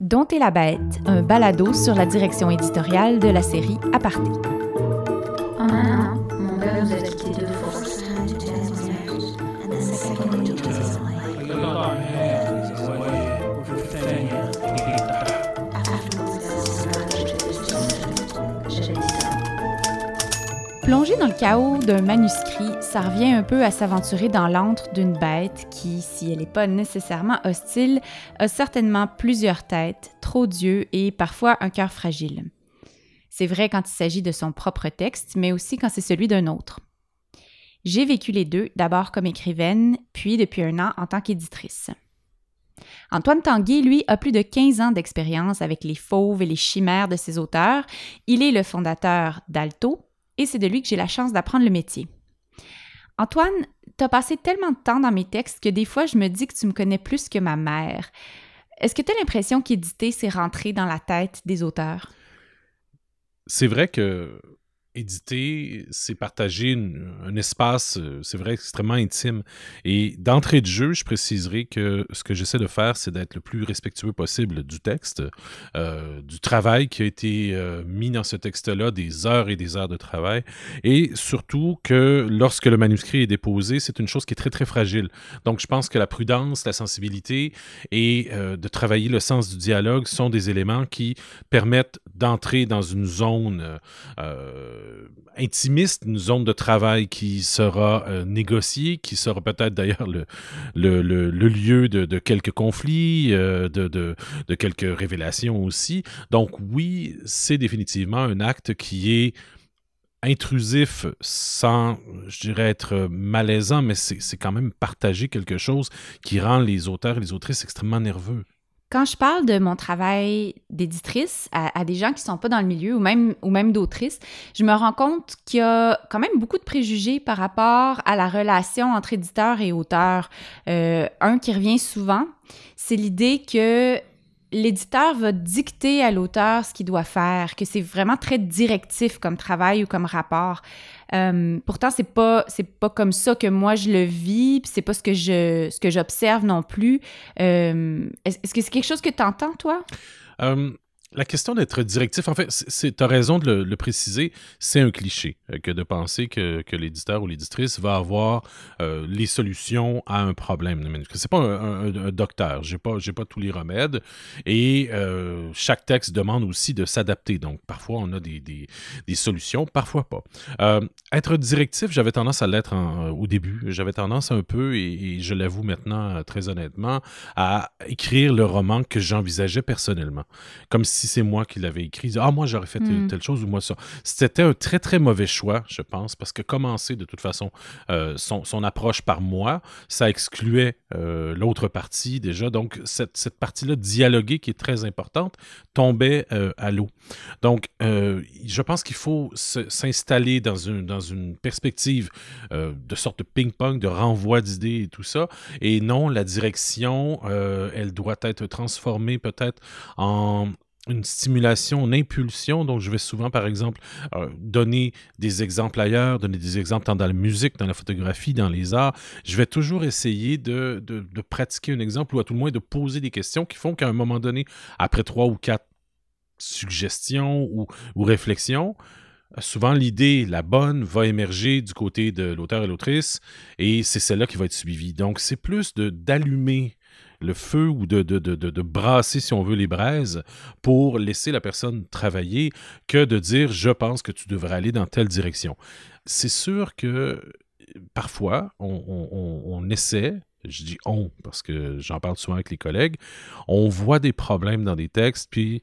Est la bête, un balado sur la direction éditoriale de la série Aparté. Plonger dans le chaos d'un manuscrit, ça revient un peu à s'aventurer dans l'antre d'une bête qui, si elle n'est pas nécessairement hostile, a certainement plusieurs têtes, trop d'yeux et parfois un cœur fragile. C'est vrai quand il s'agit de son propre texte, mais aussi quand c'est celui d'un autre. J'ai vécu les deux, d'abord comme écrivaine, puis depuis un an en tant qu'éditrice. Antoine Tanguy, lui, a plus de 15 ans d'expérience avec les fauves et les chimères de ses auteurs. Il est le fondateur d'Alto, et c'est de lui que j'ai la chance d'apprendre le métier. Antoine, tu as passé tellement de temps dans mes textes que des fois je me dis que tu me connais plus que ma mère. Est-ce que tu as l'impression qu'éditer, c'est rentrer dans la tête des auteurs? C'est vrai que éditer, c'est partager un espace, euh, c'est vrai, extrêmement intime. Et d'entrée de jeu, je préciserai que ce que j'essaie de faire, c'est d'être le plus respectueux possible du texte, euh, du travail qui a été euh, mis dans ce texte-là, des heures et des heures de travail, et surtout que lorsque le manuscrit est déposé, c'est une chose qui est très, très fragile. Donc, je pense que la prudence, la sensibilité et de travailler le sens du dialogue sont des éléments qui permettent d'entrer dans une zone intimiste, une zone de travail qui sera euh, négociée, qui sera peut-être d'ailleurs le, le, lieu de, quelques conflits, euh, de, de, quelques révélations aussi. Donc oui, c'est définitivement un acte qui est intrusif sans, je dirais, être malaisant, mais c'est quand même partager quelque chose qui rend les auteurs et les autrices extrêmement nerveux. Quand je parle de mon travail d'éditrice à, des gens qui ne sont pas dans le milieu ou même, ou même d'autrices, je me rends compte qu'il y a quand même beaucoup de préjugés par rapport à la relation entre éditeur et auteur. Euh, un qui revient souvent, c'est l'idée que l'éditeur va dicter à l'auteur ce qu'il doit faire, que c'est vraiment très directif comme travail ou comme rapport. Euh, pourtant, c'est pas c'est pas comme ça que moi je le vis, puis c'est pas ce que je ce que j'observe non plus. Euh, est-ce que c'est quelque chose que tu entends, toi? Euh, la question d'être directif, en fait, tu as raison de le, préciser, c'est un cliché euh, que de penser que, que l'éditeur ou l'éditrice va avoir euh, les solutions à un problème manuscrit. C'est pas un, docteur, j'ai pas, pas tous les remèdes et euh, chaque texte demande aussi de s'adapter. Donc, parfois, on a des, des, des solutions, parfois pas. être directif, j'avais tendance à l'être au début. J'avais tendance un peu, et, et je l'avoue maintenant très honnêtement, à écrire le roman que j'envisageais personnellement. Comme si si c'est moi qui l'avais écrit, ah, moi, j'aurais fait telle, hmm. chose ou moi ça. C'était un très, très mauvais choix, je pense, parce que commencer de toute façon euh, son, son, approche par moi, ça excluait euh, l'autre partie déjà. Donc, cette, cette partie-là dialoguée qui est très importante tombait euh, à l'eau. Donc, je pense qu'il faut s'installer dans une, dans une perspective de sorte de ping-pong, de renvoi d'idées et tout ça. Et non, la direction, elle doit être transformée peut-être en une stimulation, une impulsion. Donc, je vais souvent, par exemple, euh, donner des exemples ailleurs, donner des exemples dans la musique, dans la photographie, dans les arts. Je vais toujours essayer de, de, pratiquer un exemple ou à tout le moins de poser des questions qui font qu'à un moment donné, après trois ou quatre suggestions ou, ou réflexions, souvent l'idée, la bonne, va émerger du côté de l'auteur et l'autrice et c'est celle-là qui va être suivie. Donc, c'est plus d'allumer le feu ou de, de, de, de, brasser, si on veut, les braises pour laisser la personne travailler que de dire je pense que tu devrais aller dans telle direction. C'est sûr que parfois, on, essaie, je dis on parce que j'en parle souvent avec les collègues, on voit des problèmes dans des textes, puis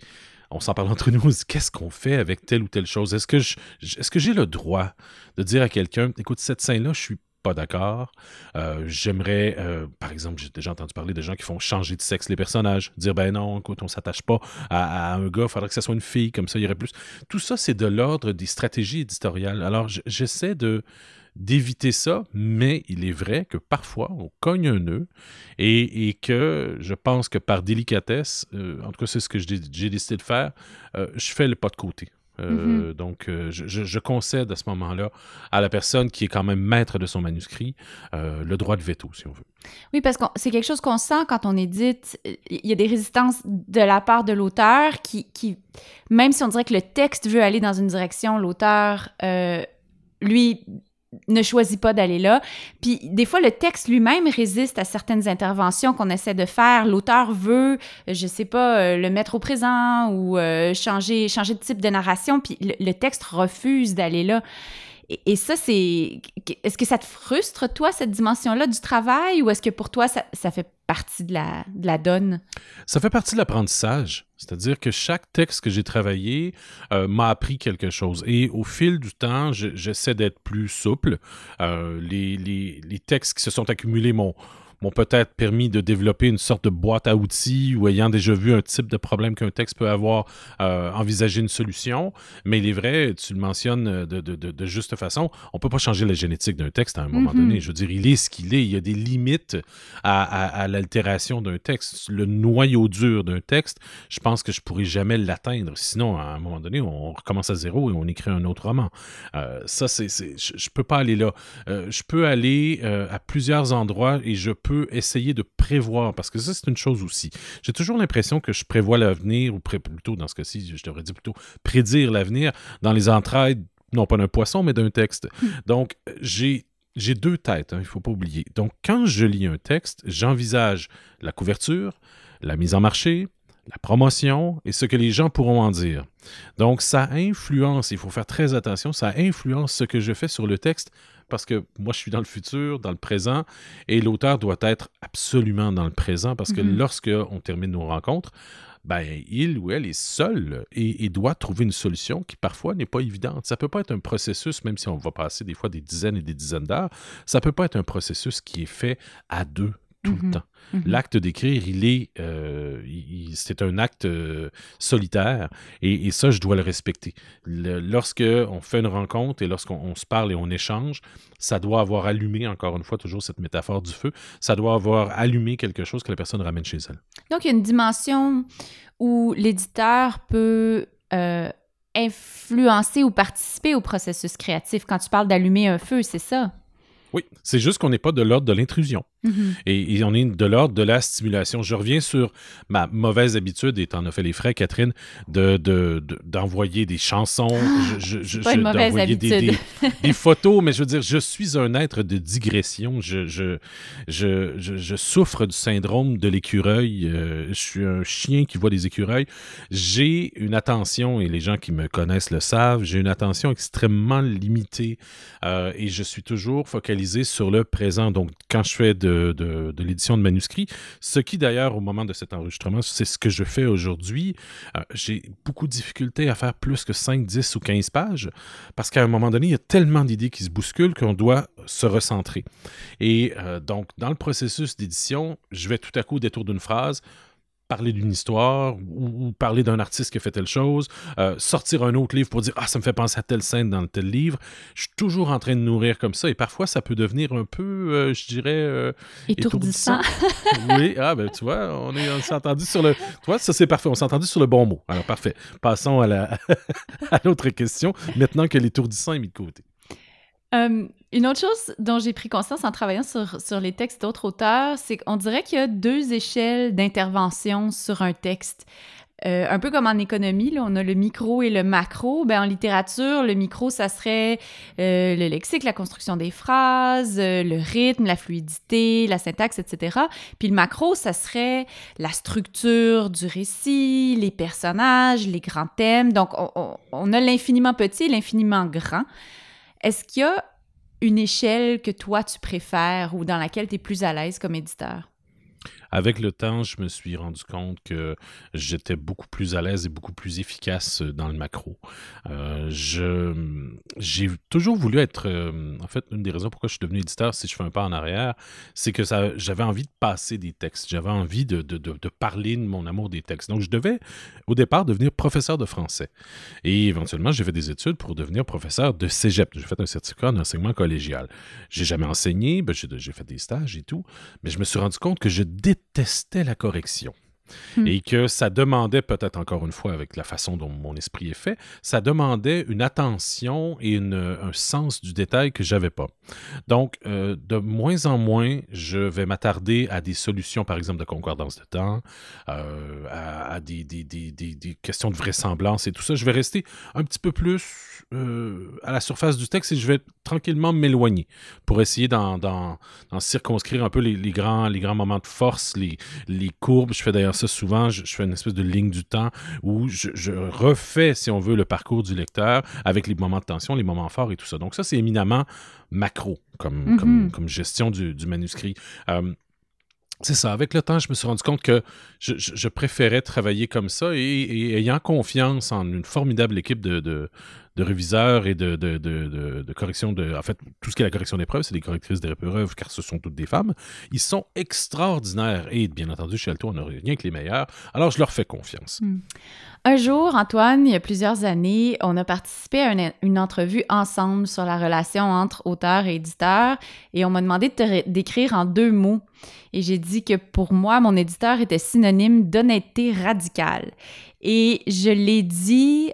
on s'en parle entre nous, qu'est-ce qu'on fait avec telle ou telle chose? Est-ce que, que j'ai le droit de dire à quelqu'un, écoute, cette scène-là, je suis pas d'accord. Euh, j'aimerais, euh, par exemple, j'ai déjà entendu parler de gens qui font changer de sexe les personnages, dire ben non, écoute, on s'attache pas à, un gars, il faudrait que ce soit une fille, comme ça il y aurait plus. Tout ça, c'est de l'ordre des stratégies éditoriales. Alors, j'essaie de d'éviter ça, mais il est vrai que parfois on cogne un nœud et, que je pense que par délicatesse, euh, en tout cas c'est ce que j'ai décidé de faire, je fais le pas de côté. Euh, donc, euh, je, concède à ce moment-là à la personne qui est quand même maître de son manuscrit euh, le droit de veto, si on veut. Oui, parce que c'est quelque chose qu'on sent quand on édite. Il y a des résistances de la part de l'auteur qui, qui, même si on dirait que le texte veut aller dans une direction, l'auteur, lui, ne choisit pas d'aller là. Puis des fois, le texte lui-même résiste à certaines interventions qu'on essaie de faire. L'auteur veut, je sais pas, euh, le mettre au présent ou euh, changer, changer de type de narration, puis le, le texte refuse d'aller là. Et, ça, c'est... Est-ce que ça te frustre, toi, cette dimension-là du travail, ou est-ce que pour toi, ça, fait partie de la, de la donne? Ça fait partie de l'apprentissage. C'est-à-dire que chaque texte que j'ai travaillé euh, m'a appris quelque chose. Et au fil du temps, je- j'essaie d'être plus souple. Euh, les, les- les textes qui se sont accumulés m'ont m'ont peut-être permis de développer une sorte de boîte à outils ou ayant déjà vu un type de problème qu'un texte peut avoir, euh, envisager une solution. Mais il est vrai, tu le mentionnes de, de- de- de juste façon, on peut pas changer la génétique d'un texte à un moment Mhm. donné. Je veux dire, il est ce qu'il est. Il y a des limites à, à- à l'altération d'un texte. Le noyau dur d'un texte, je pense que je pourrais jamais l'atteindre. Sinon, à un moment donné, on recommence à zéro et on écrit un autre roman. Euh, ça, c'est, je, je peux pas aller là. Euh, je peux aller euh, à plusieurs endroits et je peux essayer de prévoir, parce que ça, c'est une chose aussi. J'ai toujours l'impression que je prévois l'avenir, ou pré- plutôt, dans ce cas-ci, je devrais dire plutôt prédire l'avenir dans les entrailles, non pas d'un poisson, mais d'un texte. Donc, j'ai j'ai deux têtes, hein, il ne faut pas oublier. Donc, quand je lis un texte, j'envisage la couverture, la mise en marché, la promotion et ce que les gens pourront en dire. Donc, ça influence, il faut faire très attention, ça influence ce que je fais sur le texte parce que moi, je suis dans le futur, dans le présent, et l'auteur doit être absolument dans le présent parce que Mhm. lorsque on termine nos rencontres, ben, il ou elle est seul et, et doit trouver une solution qui parfois n'est pas évidente. Ça peut pas être un processus, même si on va passer des fois des dizaines et des dizaines d'heures, ça peut pas être un processus qui est fait à deux tout Mhm. le temps. Mhm. L'acte d'écrire, il est, euh, c'est un acte euh, solitaire et, et ça, je dois le respecter. Le- lorsque on fait une rencontre et lorsqu'on on se parle et on échange, ça doit avoir allumé, encore une fois, toujours cette métaphore du feu, ça doit avoir allumé quelque chose que la personne ramène chez elle. Donc, il y a une dimension où l'éditeur peut euh, influencer ou participer au processus créatif. Quand tu parles d'allumer un feu, c'est ça? Oui, c'est juste qu'on n'est pas de l'ordre de l'intrusion. Et, et on est de l'ordre de la stimulation. Je reviens sur ma mauvaise habitude, et t'en as fait les frais, Catherine, de, de- de- d'envoyer des chansons, je, je- je- pas une mauvaise d'envoyer des, habitude. des- des photos, mais je veux dire, je suis un être de digression. Je, je, je, je- je souffre du syndrome de l'écureuil. Euh, je suis un chien qui voit des écureuils. J'ai une attention, et les gens qui me connaissent le savent, j'ai une attention extrêmement limitée euh, et je suis toujours focalisé sur le présent. Donc, quand je fais de, de- l'édition de manuscrits, ce qui d'ailleurs, au moment de cet enregistrement, c'est ce que je fais aujourd'hui, euh, j'ai beaucoup de difficultés à faire plus que 5, 10 ou 15 pages parce qu'à un moment donné, il y a tellement d'idées qui se bousculent qu'on doit se recentrer. Et euh, donc, dans le processus d'édition, je vais tout à coup au détour d'une phrase parler d'une histoire ou, ou parler d'un artiste qui a fait telle chose, euh, sortir un autre livre pour dire ah ça me fait penser à telle scène dans tel livre. Je suis toujours en train de nourrir comme ça et parfois ça peut devenir un peu, euh, je dirais, euh, Étourdissant. oui, ah ben tu vois, on est- on s'est entendu sur le, tu vois ça c'est parfait, on s'est entendu sur le bon mot. Alors parfait. Passons à la à l'autre question. Maintenant que l'étourdissant est mis de côté. Euh, une autre chose dont j'ai pris conscience en travaillant sur, sur les textes d'autres auteurs, c'est qu'on dirait qu'il y a deux échelles d'intervention sur un texte. Euh, un peu comme en économie, là, on a le micro et le macro. Ben, en littérature, le micro, ça serait euh, le lexique, la construction des phrases, le rythme, la fluidité, la syntaxe, etc. Puis le macro, ça serait la structure du récit, les personnages, les grands thèmes. Donc, on, on- on a l'infiniment petit et l'infiniment grand. Est-ce qu'il y a une échelle que toi, tu préfères ou dans laquelle tu es plus à l'aise comme éditeur? Avec le temps, je me suis rendu compte que j'étais beaucoup plus à l'aise et beaucoup plus efficace dans le macro. Euh, je, j'ai toujours voulu être. euh, en fait, une des raisons pourquoi je suis devenu éditeur, si je fais un pas en arrière, c'est que ça, j'avais envie de passer des textes. J'avais envie de, de, de, parler de mon amour des textes. Donc, je devais, au départ, devenir professeur de français. Et éventuellement, j'ai fait des études pour devenir professeur de cégep. J'ai fait un certificat en enseignement collégial. J'ai jamais enseigné, ben, j'ai, j'ai fait des stages et tout, mais je me suis rendu compte que je détestais la correction. Hmm. Et que ça demandait, peut-être encore une fois avec la façon dont mon esprit est fait, ça demandait une attention et un sens du détail que j'avais pas. Donc, euh, de moins en moins, je vais m'attarder à des solutions, par exemple, de concordance de temps, euh, à, des, des- des- des- questions de vraisemblance et tout ça. Je vais rester un petit peu plus euh, à la surface du texte et je vais tranquillement m'éloigner pour essayer d'en circonscrire un peu les, les grands, les grands moments de force, les, les courbes. Je fais d'ailleurs ça souvent. Je, je fais une espèce de ligne du temps où je, je refais, si on veut, le parcours du lecteur avec les moments de tension, les moments forts et tout ça. Donc ça, c'est éminemment macro comme, Mhm. comme, comme gestion du, du manuscrit. Euh, c'est ça. Avec le temps, je me suis rendu compte que je, je- je préférais travailler comme ça et, et ayant confiance en une formidable équipe de, de, de réviseurs et de, de, de, de- correction de. En fait, tout ce qui est la correction d'épreuves, c'est des correctrices d'épreuves car ce sont toutes des femmes. Ils sont extraordinaires et bien entendu, chez Alto, on n'a rien que les meilleurs. Alors, je leur fais confiance. Un jour, Antoine, il y a plusieurs années, on a participé à une, une entrevue ensemble sur la relation entre auteur et éditeur et on m'a demandé de te d'écrire en deux mots. Et j'ai dit que pour moi, mon éditeur était synonyme d'honnêteté radicale. Et je l'ai dit,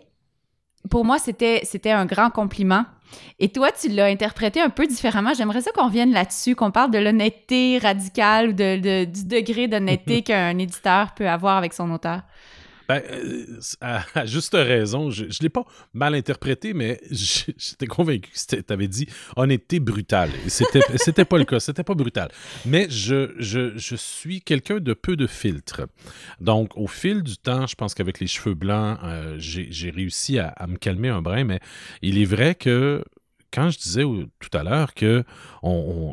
pour moi, c'était c'était un grand compliment. Et toi, tu l'as interprété un peu différemment. J'aimerais ça qu'on revienne là-dessus, qu'on parle de l'honnêteté radicale ou de, de- du degré d'honnêteté qu'un éditeur peut avoir avec son auteur. Ben, euh, à, à juste raison, je ne l'ai pas mal interprété, mais j'étais convaincu que tu avais dit honnêteté brutale. C'était c'était pas le cas, c'était pas brutal. Mais je, je, je suis quelqu'un de peu de filtres. Donc, au fil du temps, je pense qu'avec les cheveux blancs, euh, j'ai j'ai réussi à, à me calmer un brin, mais il est vrai que quand je disais tout à l'heure que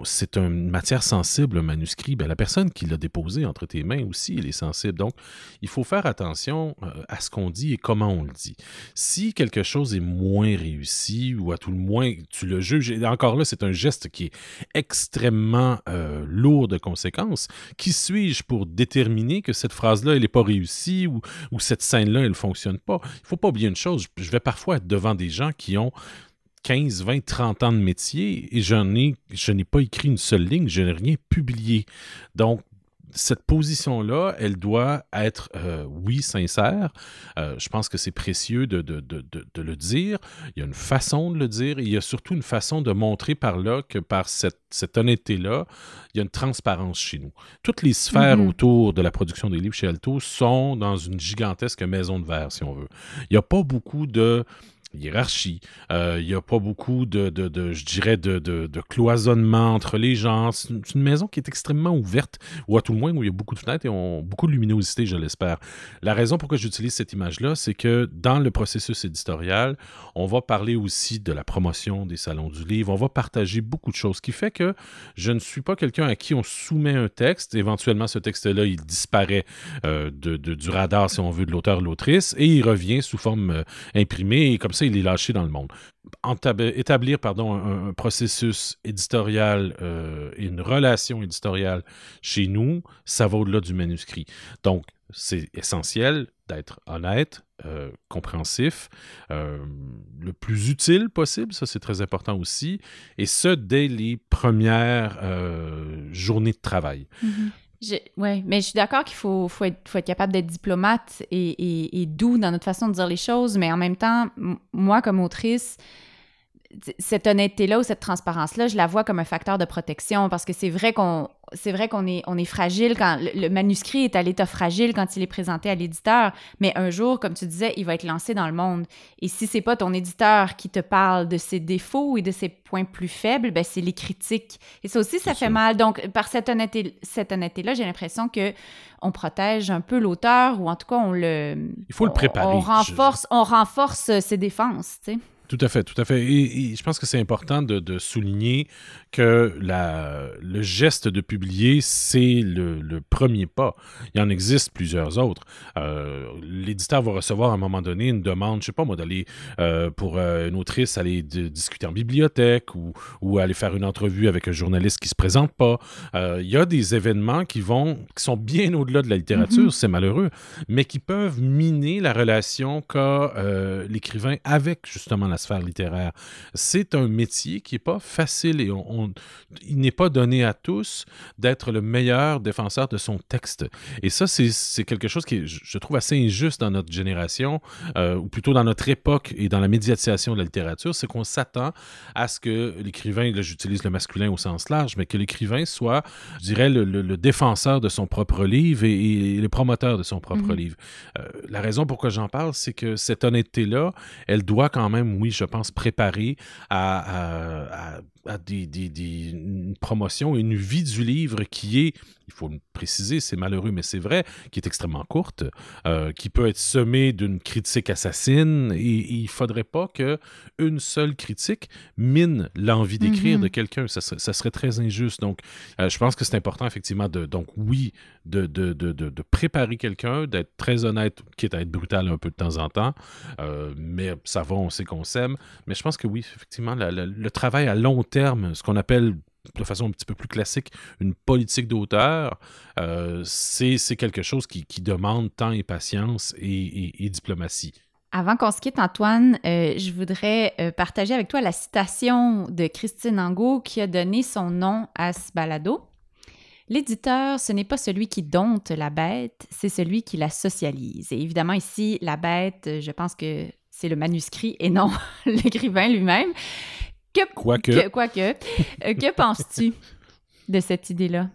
c'est une matière sensible, un manuscrit, ben, la personne qui l'a déposé entre tes mains aussi, elle est sensible. Donc, il faut faire attention euh, à ce qu'on dit et comment on le dit. Si quelque chose est moins réussi ou à tout le moins tu le juges, et encore là, c'est un geste qui est extrêmement euh, lourd de conséquences. Qui suis-je pour déterminer que cette phrase-là, elle n'est pas réussie ou, cette scène-là, elle ne fonctionne pas? Il faut pas oublier une chose, je vais parfois être devant des gens qui ont 15, 20, 30 ans de métier et j'en ai, je n'ai pas écrit une seule ligne, je n'ai rien publié. Donc, cette position-là, elle doit être, euh, oui, sincère. Euh, je pense que c'est précieux de, de, de, de, le dire. Il y a une façon de le dire et il y a surtout une façon de montrer par là que par cette, cette honnêteté-là, il y a une transparence chez nous. Toutes les sphères Mhm. autour de la production des livres chez Alto sont dans une gigantesque maison de verre, si on veut. Il n'y a pas beaucoup de hiérarchie. Euh, Il n'y a pas beaucoup de, de, je dirais, de, de, cloisonnement entre les gens. C'est une, maison qui est extrêmement ouverte, ou à tout le moins où il y a beaucoup de fenêtres et on- beaucoup de luminosité, je l'espère. La raison pourquoi j'utilise cette image-là, c'est que dans le processus éditorial, on va parler aussi de la promotion des salons du livre, on va partager beaucoup de choses, ce qui fait que je ne suis pas quelqu'un à qui on soumet un texte, éventuellement ce texte-là, il disparaît euh, du radar, si on veut, de l'auteur, l'autrice, et il revient sous forme euh, imprimée, et comme ça, il est lâché dans le monde. Établir pardon, un, processus éditorial euh, et une relation éditoriale chez nous, ça va au-delà du manuscrit. Donc, c'est essentiel d'être honnête, euh, compréhensif, euh, le plus utile possible, ça c'est très important aussi, et ce, dès les premières euh, journées de travail. Oui, mais je suis d'accord qu'il faut, être, capable d'être diplomate et, et- doux dans notre façon de dire les choses, mais en même temps, moi, comme autrice, cette honnêteté-là ou cette transparence-là, je la vois comme un facteur de protection parce que c'est vrai qu'on c'est vrai qu'on est, on est fragile quand le, le manuscrit est à l'état fragile quand il est présenté à l'éditeur, mais un jour, comme tu disais, il va être lancé dans le monde. Et si c'est pas ton éditeur qui te parle de ses défauts et de ses points plus faibles, ben c'est les critiques. Et ça aussi, ça fait mal. Donc, par cette honnêteté, cette honnêteté-là, j'ai l'impression que on protège un peu l'auteur ou en tout cas, on le... Il faut le on- préparer. On, Je- renforce, on renforce ses défenses, tu sais. Tout à fait, tout à fait. Et, et je pense que c'est important de, de souligner que la, le geste de publier, c'est le, le premier pas. Il en existe plusieurs autres. Euh, L'éditeur va recevoir à un moment donné une demande, je sais pas moi, d'aller euh, pour euh, une autrice aller de- discuter en bibliothèque ou, ou aller faire une entrevue avec un journaliste qui se présente pas. Il y a des événements qui vont, qui sont bien au-delà de la littérature, Mhm. c'est malheureux, mais qui peuvent miner la relation qu'a l'écrivain avec justement la sphère littéraire. C'est un métier qui n'est pas facile et on, il n'est pas donné à tous d'être le meilleur défenseur de son texte. Et ça, c'est quelque chose qui, je trouve, assez injuste dans notre génération, euh, ou plutôt dans notre époque et dans la médiatisation de la littérature, c'est qu'on s'attend à ce que l'écrivain, là j'utilise le masculin au sens large, mais que l'écrivain soit, je dirais, le, défenseur de son propre livre et, le promoteur de son propre mhm. livre. Euh, la raison pourquoi j'en parle, c'est que cette honnêteté-là, elle doit quand même, oui, je pense, préparer à, à des, des, une promotion, une vie du livre qui est, il faut le préciser, c'est malheureux, mais c'est vrai, qui est extrêmement courte, euh, qui peut être semée d'une critique assassine, et, il ne faudrait pas que une seule critique mine l'envie d'écrire mm-hmm. de quelqu'un. Ça, ça, serait très injuste. Donc, euh, je pense que c'est important, effectivement, de, donc oui, de, de, de, de préparer quelqu'un, d'être très honnête, quitte à être brutal un peu de temps en temps, euh, mais ça va, on sait qu'on s'aime. Mais je pense que oui, effectivement, le travail à long terme, ce qu'on appelle de façon un petit peu plus classique, une politique d'auteur, euh, c'est quelque chose qui, demande temps et patience et, diplomatie. Avant qu'on se quitte, Antoine, euh, je voudrais euh, partager avec toi la citation de Christine Angot qui a donné son nom à ce balado. L'éditeur, ce n'est pas celui qui dompte la bête, c'est celui qui la socialise. Et évidemment, ici, la bête, je pense que c'est le manuscrit et non l'écrivain lui-même. Quoique. Quoique. Euh, que penses-tu de cette idée-là?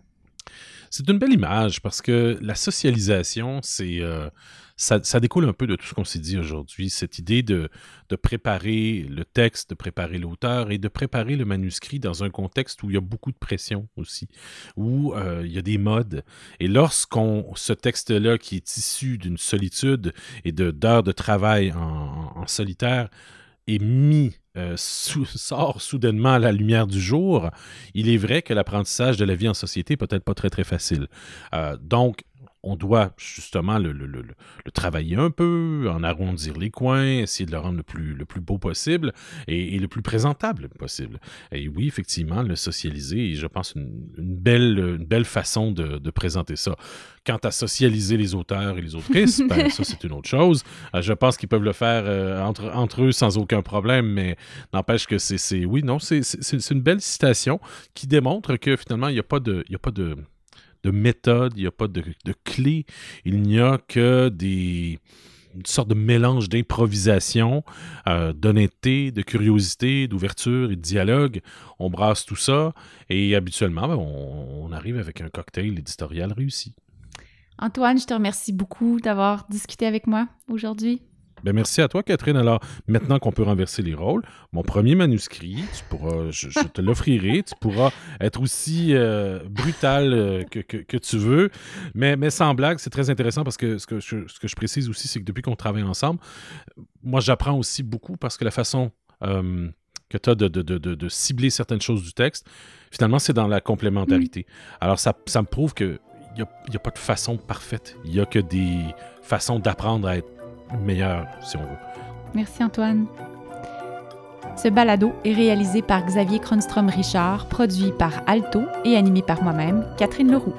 C'est une belle image parce que la socialisation, c'est. Euh, ça, découle un peu de tout ce qu'on s'est dit aujourd'hui, cette idée de, de, préparer le texte, de préparer l'auteur et de préparer le manuscrit dans un contexte où il y a beaucoup de pression aussi, où euh, il y a des modes. Et lorsqu'on, ce texte-là qui est issu d'une solitude et d'heures de, travail en, en solitaire, est mis euh, sort soudainement à la lumière du jour, il est vrai que l'apprentissage de la vie en société peut être pas très très facile. Euh, donc, on doit justement le, travailler un peu, en arrondir les coins, essayer de le rendre le plus, le plus beau possible et, le plus présentable possible. Et oui, effectivement, le socialiser est, je pense, une, belle, une belle façon de, présenter ça. Quant à socialiser les auteurs et les autrices, ben, ça, c'est une autre chose. Euh, je pense qu'ils peuvent le faire euh, entre, entre eux sans aucun problème, mais n'empêche que c'est... Oui, non, c'est une belle citation qui démontre que finalement, il n'y a pas de... Il y a pas de de méthode, il n'y a pas de, de clé, il n'y a que des une sorte de mélange d'improvisation, euh, d'honnêteté, de curiosité, d'ouverture et de dialogue. On brasse tout ça et habituellement, ben, on, on, arrive avec un cocktail éditorial réussi. Antoine, je te remercie beaucoup d'avoir discuté avec moi aujourd'hui. Ben merci à toi, Catherine. Alors, maintenant qu'on peut renverser les rôles, mon premier manuscrit, tu pourras, je, te l'offrirai. Tu pourras être aussi euh, brutal euh, que, que, tu veux. Mais, mais sans blague, c'est très intéressant parce que ce que je, ce que je précise aussi, c'est que depuis qu'on travaille ensemble, moi, j'apprends aussi beaucoup parce que la façon euh, que tu as de, de, de, de, cibler certaines choses du texte, finalement, c'est dans la complémentarité. Mm. Alors, ça, ça me prouve que il n'y a, a, pas de façon parfaite. Il n'y a que des façons d'apprendre à être si on veut. Merci Antoine. Ce balado est réalisé par Xavier Kronstrom-Richard, produit par Alto et animé par moi-même, Catherine Leroux.